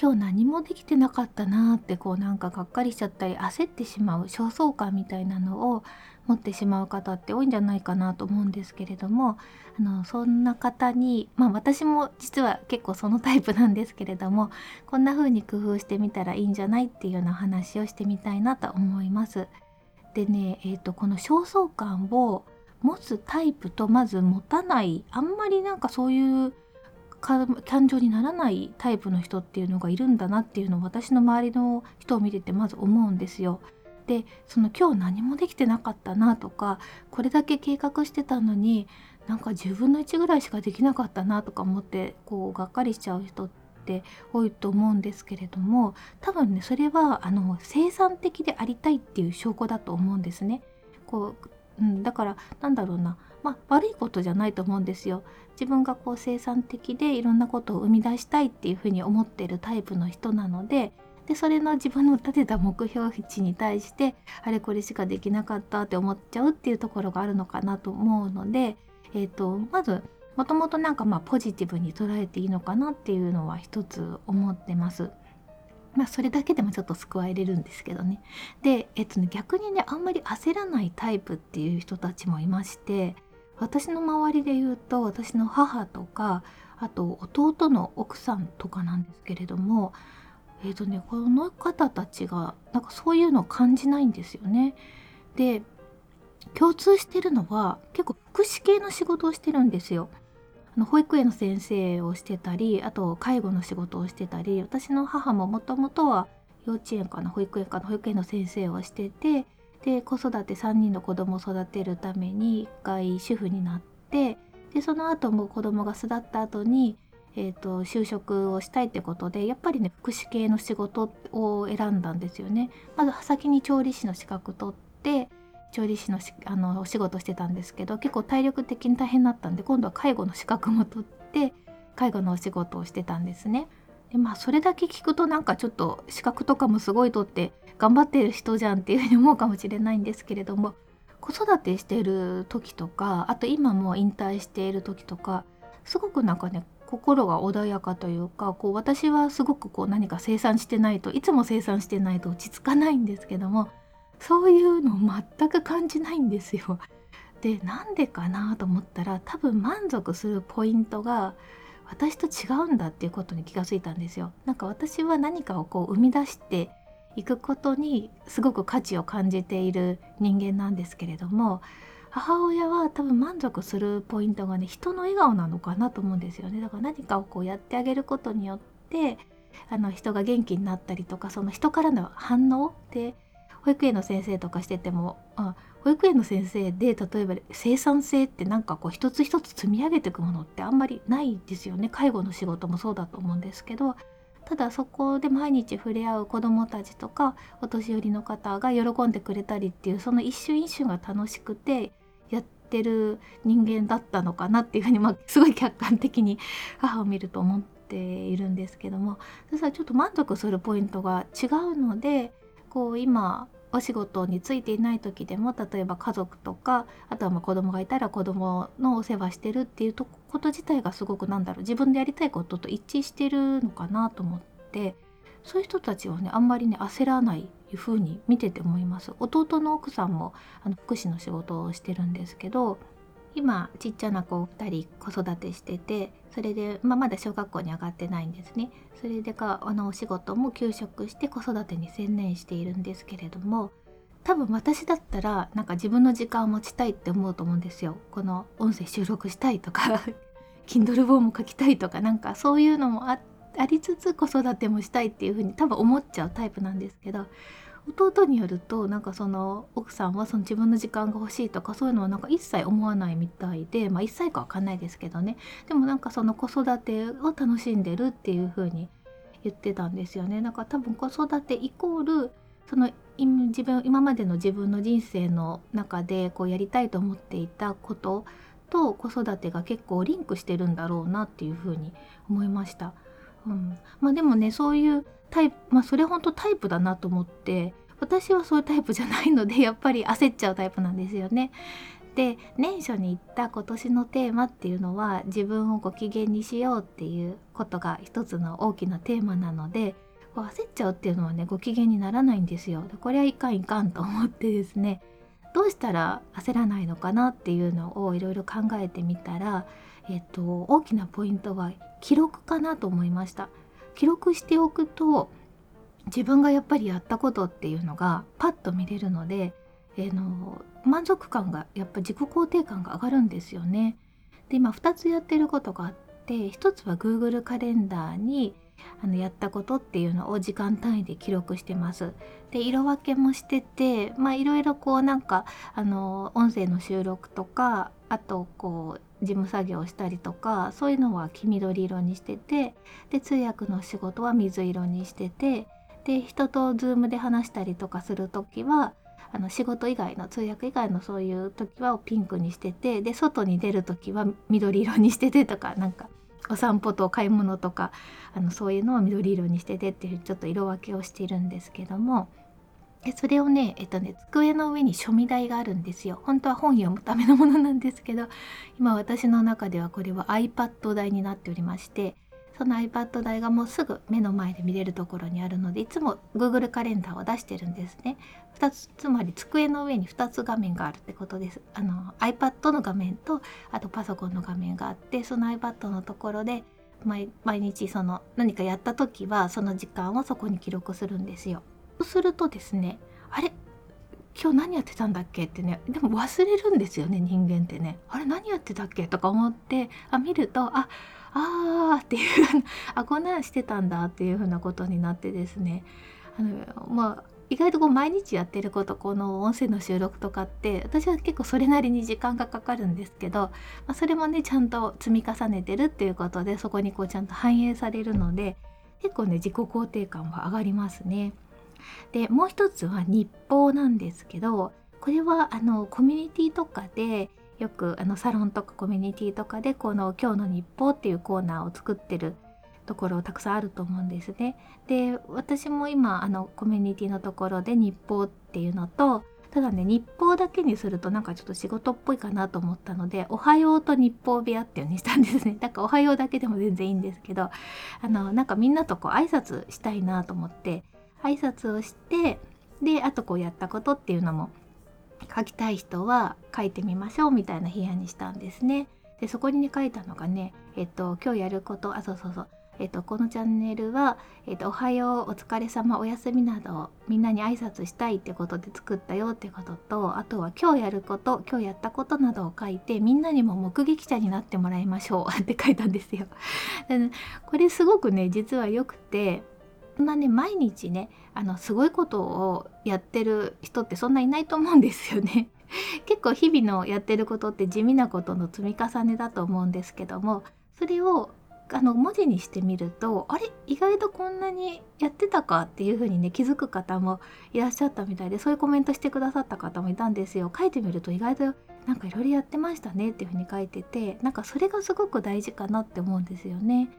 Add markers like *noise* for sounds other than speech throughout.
今日何もできてなかったなーってこうなんかがっかりしちゃったり焦ってしまう焦燥感みたいなのを持ってしまう方って多いんじゃないかなと思うんですけれどもあのそんな方にまあ私も実は結構そのタイプなんですけれどもこんな風に工夫してみたらいいんじゃないっていうような話をしてみたいなと思います。でね、えーと、この焦燥感を持つタイプとまず持たないあんまりなんかそういう感情にならないタイプの人っていうのがいるんだなっていうのを私の周りの人を見ててまず思うんですよ。でその今日何もできてなかったなとかこれだけ計画してたのになんか10分の1ぐらいしかできなかったなとか思ってこうがっかりしちゃう人って多いと思うんですけれども多分ねそれはあの生産的でありたいっていう証拠だと思うんですね。こううん、だからなんだろうなまあ、悪いことじゃないと思うんですよ。自分がこう生産的でいろんなことを生み出したいっていうふうに思ってるタイプの人なのででそれの自分の立てた目標値に対してあれこれしかできなかったって思っちゃうっていうところがあるのかなと思うので、えーと、まずもともとなんかまあポジティブに捉えていいのかなっていうのは一つ思ってます。まあそれだけでもちょっと救われるんですけどね。で、えっとね、逆にねあんまり焦らないタイプっていう人たちもいまして私の周りで言うと私の母とかあと弟の奥さんとかなんですけれどもえーとね、この方たちがなんかそういうのを感じないんですよね。で共通してるのは結構福祉系の仕事をしてるんですよ。あの保育園の先生をしてたりあと介護の仕事をしてたり私の母ももともとは幼稚園かな保育園かな保育園の先生をしててで子育て3人の子供を育てるために1回主婦になってでその後も子供が巣立った後にえーと、就職をしたいってことでやっぱりね福祉系の仕事を選んだんですよね。まず先に調理師の資格取って調理師のあのお仕事してたんですけど結構体力的に大変だったんで今度は介護の資格も取って介護のお仕事をしてたんですね。でまあそれだけ聞くとなんかちょっと資格とかもすごい取って頑張ってる人じゃんっていうふうに思うかもしれないんですけれども子育てしてる時とかあと今も引退している時とかすごくなんかね心が穏やかというかこう私はすごくこう何か生産してないといつも生産してないと落ち着かないんですけどもそういうのを全く感じないんですよ。でなんでかなと思ったら多分満足するポイントが私と違うんだっていうことに気がついたんですよ。なんか私は何かをこう生み出していくことにすごく価値を感じている人間なんですけれども母親は多分満足するポイントがね人の笑顔なのかなと思うんですよねだから何かをこうやってあげることによってあの人が元気になったりとかその人からの反応で保育園の先生とかしててもあ保育園の先生で例えば生産性ってなんかこう一つ一つ積み上げていくものってあんまりないですよね。介護の仕事もそうだと思うんですけど。ただそこで毎日触れ合う子どもたちとかお年寄りの方が喜んでくれたりっていうその一瞬一瞬が楽しくてやってる人間だったのかなっていうふうに、まあ、すごい客観的に母を見ると思っているんですけども。そしたらちょっと満足するポイントが違うのでこう今お仕事についていない時でも例えば家族とかあとはまあ子供がいたら子供のお世話してるっていうこと自体がすごくなんだろう自分でやりたいことと一致してるのかなと思ってそういう人たちはねあんまりね焦らないいうふうに見てて思います。弟の奥さんもあの福祉の仕事をしてるんですけど今ちっちゃな子2人子育てしててそれで、まあ、まだ小学校に上がってないんですね。それでかあのお仕事も休職して子育てに専念しているんですけれども多分私だったらなんか自分の時間を持ちたいって思うと思うんですよ。この音声収録したいとか *laughs* Kindle 本も書きたいとかなんかそういうのもありつつ子育てもしたいっていうふうに多分思っちゃうタイプなんですけど弟によるとなんかその奥さんはその自分の時間が欲しいとかそういうのはなんか一切思わないみたいでまあ一切かわかんないですけどねでもなんかその子育てを楽しんでるっていう風に言ってたんですよねだか多分子育てイコールその自分今までの自分の人生の中でこうやりたいと思っていたことと子育てが結構リンクしてるんだろうなっていうふうに思いました。うん、まあでもねそういうタイプまあそれ本当タイプだなと思って私はそういうタイプじゃないので *laughs* やっぱり焦っちゃうタイプなんですよね。で年初に言った今年のテーマっていうのは自分をご機嫌にしようっていうことが一つの大きなテーマなので焦っちゃうっていうのはねご機嫌にならないんですよ。これはいかんいかんと思ってですねどうしたら焦らないのかなっていうのをいろいろ考えてみたら、えっと、大きなポイントは記録かなと思いました。記録しておくと自分がやっぱりやったことっていうのがパッと見れるので、えー、の満足感がやっぱ自己肯定感が上がるんですよね。で今2つやってることがあって1つは Google カレンダーにあのやったことっていうのを時間単位で記録してます。で色分けもしててまあいろいろこうなんかあの音声の収録とかあとこう事務作業をしたりとかそういうのは黄緑色にしててで通訳の仕事は水色にしててで人と Zoom で話したりとかする時はあの仕事以外の通訳以外のそういう時はピンクにしててで外に出る時は緑色にしててとかなんかお散歩と買い物とかあのそういうのを緑色にしててっていうちょっと色分けをしているんですけどもでそれをねえっとね机の上に書味台があるんですよ。本当は本読むためのものなんですけど今私の中ではこれは iPad 台になっておりましてその iPad 台がもうすぐ目の前で見れるところにあるのでいつも Google カレンダーを出してるんですね。2つつまり机の上に2つ画面があるってことです。あの iPad の画面とあとパソコンの画面があってその iPad のところで毎日その何かやった時はその時間をそこに記録するんですよ。するとですねあれ今日何やってたんだっけ？ってねでも忘れるんですよね人間ってね。あれ何やってたっけ？とか思ってあ見るとああーっていう *laughs* あこんなんしてたんだっていうふうなことになってですね。あのまあ意外とこう毎日やってることこの音声の収録とかって私は結構それなりに時間がかかるんですけど、まあ、それもねちゃんと積み重ねてるっていうことでそこにこうちゃんと反映されるので結構ね自己肯定感は上がりますね。でもう一つは日報なんですけどこれはあのコミュニティとかでよくあのサロンとかコミュニティとかでこの「今日の日報」っていうコーナーを作ってるところたくさんあると思うんですね。で私も今あのコミュニティのところで日報っていうのとただね日報だけにするとなんかちょっと仕事っぽいかなと思ったので「おはよう」と日報部屋っていうにしたんですね *laughs* だから「おはよう」だけでも全然いいんですけどあのなんかみんなとこう挨拶したいなと思って挨拶をしてであとこうやったことっていうのも書きたい人は書いてみましょうみたいな部屋にしたんですね。でそこにね書いたのがね、えっと、今日やることあそうそうそうえっと、このチャンネルは、えっと、おはよう、お疲れ様、おやすみなどみんなに挨拶したいってことで作ったよってこととあとは今日やること今日やったことなどを書いてみんなにも目撃者になってもらいましょうって書いたんですよ。これすごくね実は良くてなね毎日ねあのすごいことをやってる人ってそんないないと思うんですよね。*laughs* 結構日々のやってることって地味なことの積み重ねだと思うんですけどもそれをあの文字にしてみるとあれ？意外とこんなにやってたかっていう風にね気づく方もいらっしゃったみたいでそういうコメントしてくださった方もいたんですよ書いてみると意外となんかいろいろやってましたねっていう風に書いててなんかそれがすごく大事かなって思うんですよね。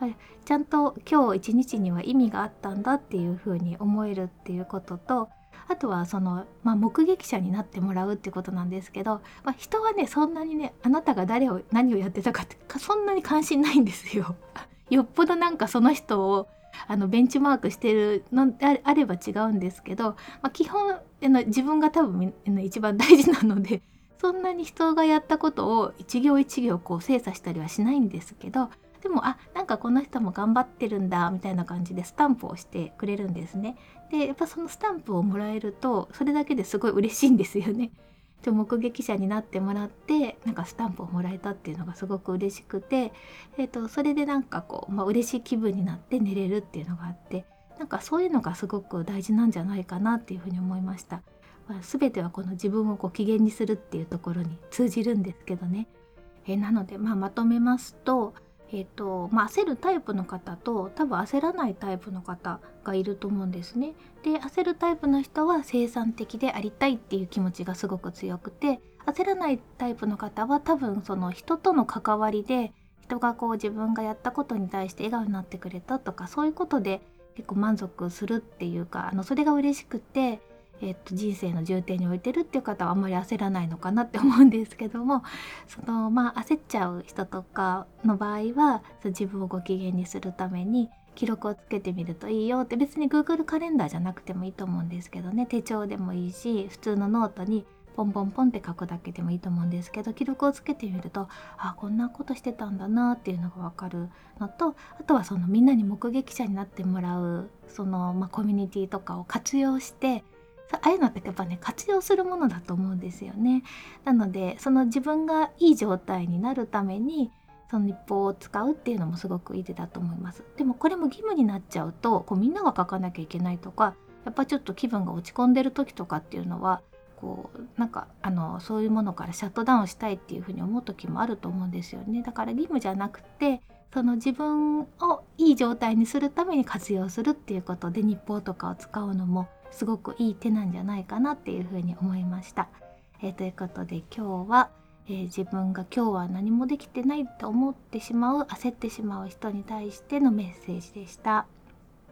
はい、ちゃんと今日一日には意味があったんだっていうふうに思えるっていうこととあとはその、まあ、目撃者になってもらうってことなんですけど、まあ、人はねそんなにねあなたが誰を何をやってたかってそんなに関心ないんですよ。*laughs* よっぽどなんかその人をあのベンチマークしてるのであれば違うんですけど、まあ、基本自分が多分一番大事なのでそんなに人がやったことを一行一行こう精査したりはしないんですけどでもあなんかこの人も頑張ってるんだみたいな感じでスタンプをしてくれるんですね。でやっぱそのスタンプをもらえるとそれだけですごい嬉しいんですよね。*laughs* で目撃者になってもらってなんかスタンプをもらえたっていうのがすごく嬉しくて、えーと、それでなんかこう、まあ、嬉しい気分になって寝れるっていうのがあってなんかそういうのがすごく大事なんじゃないかなっていうふうに思いました。まあ、全てはこの自分をご機嫌にするっていうところに通じるんですけどね。えー、なので、まあ、まとめますとえーとまあ、焦るタイプの方と多分焦らないタイプの方がいると思うんですね。で焦るタイプの人は生産的でありたいっていう気持ちがすごく強くて焦らないタイプの方は多分その人との関わりで人がこう自分がやったことに対して笑顔になってくれたとかそういうことで結構満足するっていうかあのそれが嬉しくてえっと、人生の重点に置いてるっていう方はあんまり焦らないのかなって思うんですけども *laughs* そのまあ焦っちゃう人とかの場合は自分をご機嫌にするために記録をつけてみるといいよって別に Google カレンダーじゃなくてもいいと思うんですけどね。手帳でもいいし普通のノートにポンポンポンって書くだけでもいいと思うんですけど記録をつけてみるとあこんなことしてたんだなっていうのが分かるのとあとはそのみんなに目撃者になってもらうその、まあ、コミュニティとかを活用してああいうのってやっぱね活用するものだと思うんですよね。なのでその自分がいい状態になるためにその日報を使うっていうのもすごくいい手だと思います。でもこれも義務になっちゃうとこうみんなが書かなきゃいけないとかやっぱちょっと気分が落ち込んでる時とかっていうのはこうなんかあのそういうものからシャットダウンしたいっていうふうに思う時もあると思うんですよね。だから義務じゃなくてその自分をいい状態にするために活用するっていうことで日報とかを使うのもすごくいい手なんじゃないかなっていうふうに思いました。えー、ということで今日は、えー、自分が今日は何もできてないと思ってしまう焦ってしまう人に対してのメッセージでした。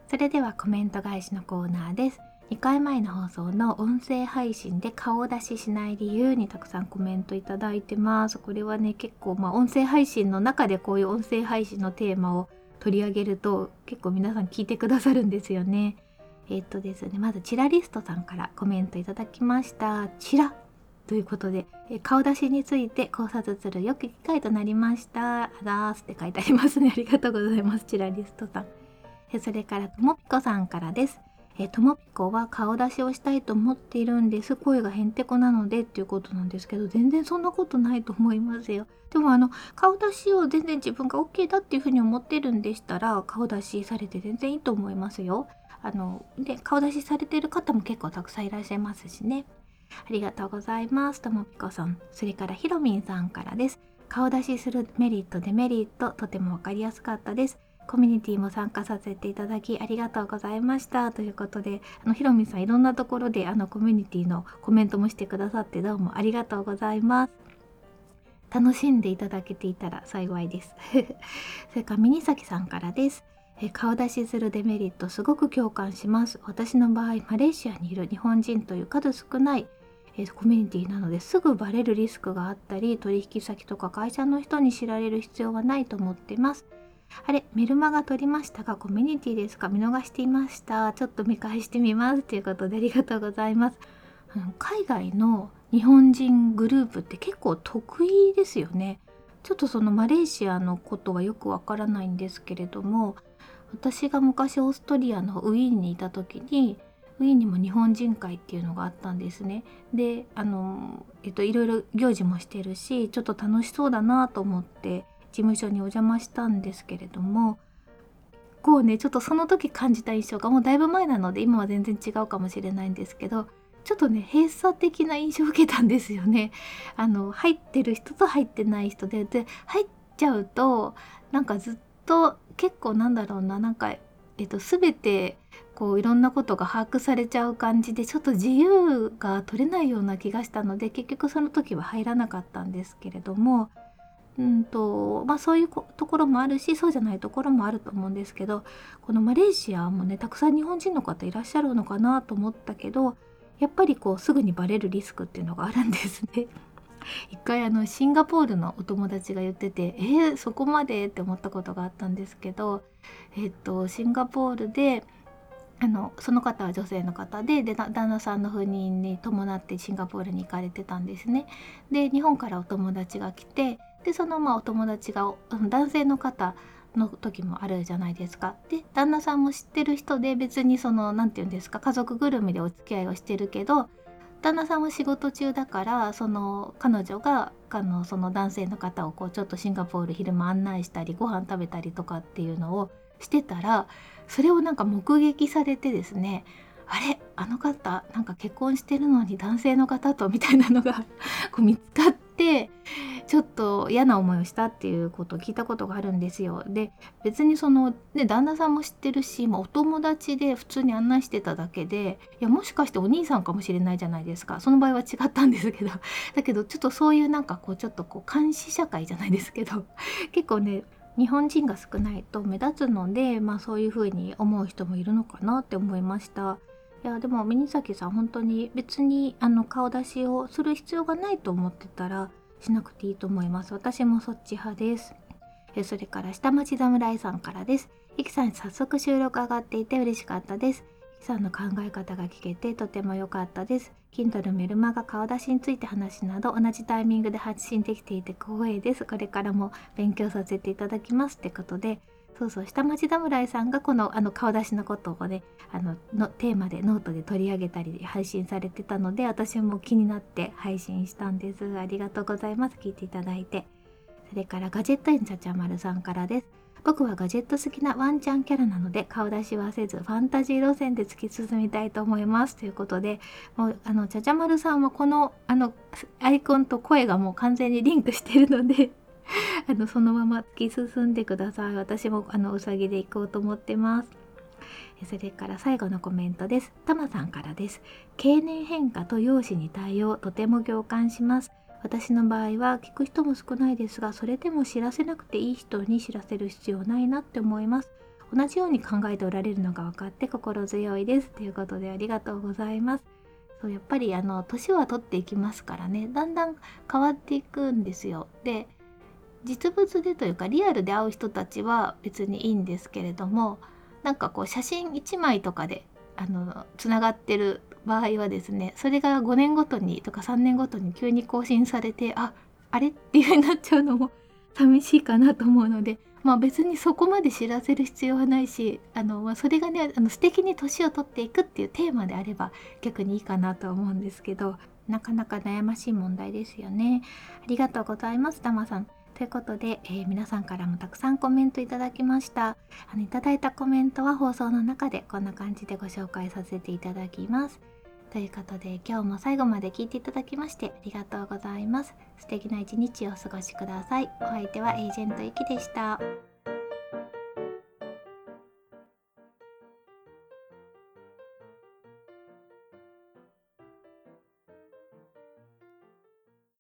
それではコメント返しのコーナーです。2回前の放送の音声配信で顔出ししない理由にたくさんコメントいただいてます。これはね結構まあ音声配信の中でこういう音声配信のテーマを取り上げると結構皆さん聞いてくださるんですよね。えっ、とですね、まずチラリストさんからコメントいただきました。チラということで、え顔出しについて考察するよく機会となりました。あざーすって書いてありますね。*laughs* ありがとうございます。チラリストさん。えそれから、ともぴこさんからです。えともぴこは顔出しをしたいと思っているんです。声がへんてこなのでっていうことなんですけど、全然そんなことないと思いますよ。でもあの、顔出しを全然自分が OK だっていうふうに思ってるんでしたら、顔出しされて全然いいと思いますよ。あので顔出しされてる方も結構たくさんいらっしゃいますしね。ありがとうございます。ともぴこさん。それからひろみんさんからです。顔出しするメリットデメリットとても分かりやすかったです。コミュニティも参加させていただきありがとうございました。ということであのひろみさんいろんなところであのコミュニティのコメントもしてくださってどうもありがとうございます。楽しんでいただけていたら幸いです。*laughs* それからミニサキさんからです。え顔出しするデメリットすごく共感します。私の場合マレーシアにいる日本人という数少ないえコミュニティなのですぐバレるリスクがあったり取引先とか会社の人に知られる必要はないと思っています。あれメルマガ撮りましたがコミュニティですか？見逃していました。ちょっと見返してみますということでありがとうございます。海外の日本人グループって結構得意ですよね。ちょっとそのマレーシアのことはよくわからないんですけれども私が昔オーストリアのウィーンにいた時にウィーンにも日本人会っていうのがあったんですね。であの、えっと、いろいろ行事もしてるしちょっと楽しそうだなと思って事務所にお邪魔したんですけれどもこうねちょっとその時感じた印象がもうだいぶ前なので今は全然違うかもしれないんですけどちょっとね閉鎖的な印象を受けたんですよね。*laughs* あの入ってる人と入ってない人でで入っちゃうとなんかずっと結構なんだろうななんか、えっと、全てこういろんなことが把握されちゃう感じでちょっと自由が取れないような気がしたので結局その時は入らなかったんですけれども。うんとまあ、そういうところもあるしそうじゃないところもあると思うんですけどこのマレーシアもねたくさん日本人の方いらっしゃるのかなと思ったけどやっぱりこうすぐにバレるリスクっていうのがあるんですね。*laughs* 一回あのシンガポールのお友達が言っててえー、そこまで？って思ったことがあったんですけど、えっとシンガポールであのその方は女性の方でで旦那さんの赴任に伴ってシンガポールに行かれてたんですね。で日本からお友達が来てでそのまあお友達が男性の方の時もあるじゃないですか。で旦那さんも知ってる人で別にその何て言うんですか家族ぐるみでお付き合いをしてるけど旦那さんは仕事中だからその彼女があのその男性の方をこうちょっとシンガポール昼間案内したりご飯食べたりとかっていうのをしてたらそれをなんか目撃されてですねあれあの方なんか結婚してるのに男性の方とみたいなのがこう見つかって。ちょっと嫌な思いをしたっていうことを聞いたことがあるんですよ。で別にそのね旦那さんも知ってるし、まあ、お友達で普通に案内してただけでいやもしかしてお兄さんかもしれないじゃないですかその場合は違ったんですけど *laughs* だけどちょっとそういうなんかこうちょっとこう監視社会じゃないですけど *laughs* 結構ね日本人が少ないと目立つので、まあ、そういうふうに思う人もいるのかなって思いました。いやでもミニサキさん本当に別にあの顔出しをする必要がないと思ってたらしなくていいと思います。私もそっち派です。えそれから下町侍さんからです。いきさん早速収録上がっていて嬉しかったです。いきさんの考え方が聞けてとても良かったです。Kindle メルマガ顔出しについて話など同じタイミングで発信できていて光栄です。これからも勉強させていただきますってことで、そうそう下町侍さんがこのあの顔出しのことをねあののテーマでノートで取り上げたり配信されてたので私も気になって配信したんです。ありがとうございます。聞いていただいて。それからガジェット犬ちゃちゃまるさんからです。僕はガジェット好きなワンちゃんキャラなので顔出しはせずファンタジー路線で突き進みたいと思います。ということでもうあのちゃちゃまるさんはこのあのアイコンと声がもう完全にリンクしてるので *laughs* あのそのまま突き進んでください。私もあのうさぎで行こうと思ってます。それから最後のコメントです。たまさんからです。経年変化と容姿に対応とても共感します。私の場合は聞く人も少ないですがそれでも知らせなくていい人に知らせる必要ないなって思います。同じように考えておられるのが分かって心強いです。ということでありがとうございます。そうやっぱりあの年は取っていきますからね。だんだん変わっていくんですよ。で実物でというかリアルで会う人たちは別にいいんですけれどもなんかこう写真1枚とかであのつながってる場合はですねそれが5年ごとにとか3年ごとに急に更新されてああれっていう風になっちゃうのも *laughs* 寂しいかなと思うのでまあ別にそこまで知らせる必要はないしあの、ま、それがねあの素敵に年を取っていくっていうテーマであれば逆にいいかなと思うんですけどなかなか悩ましい問題ですよね。ありがとうございます、たまさん。ということで、えー、皆さんからもたくさんコメントいただきました。あのいただいたコメントは放送の中でこんな感じでご紹介させていただきます。ということで今日も最後まで聞いていただきましてありがとうございます。素敵な一日をお過ごしください。お相手はエージェントゆきでした。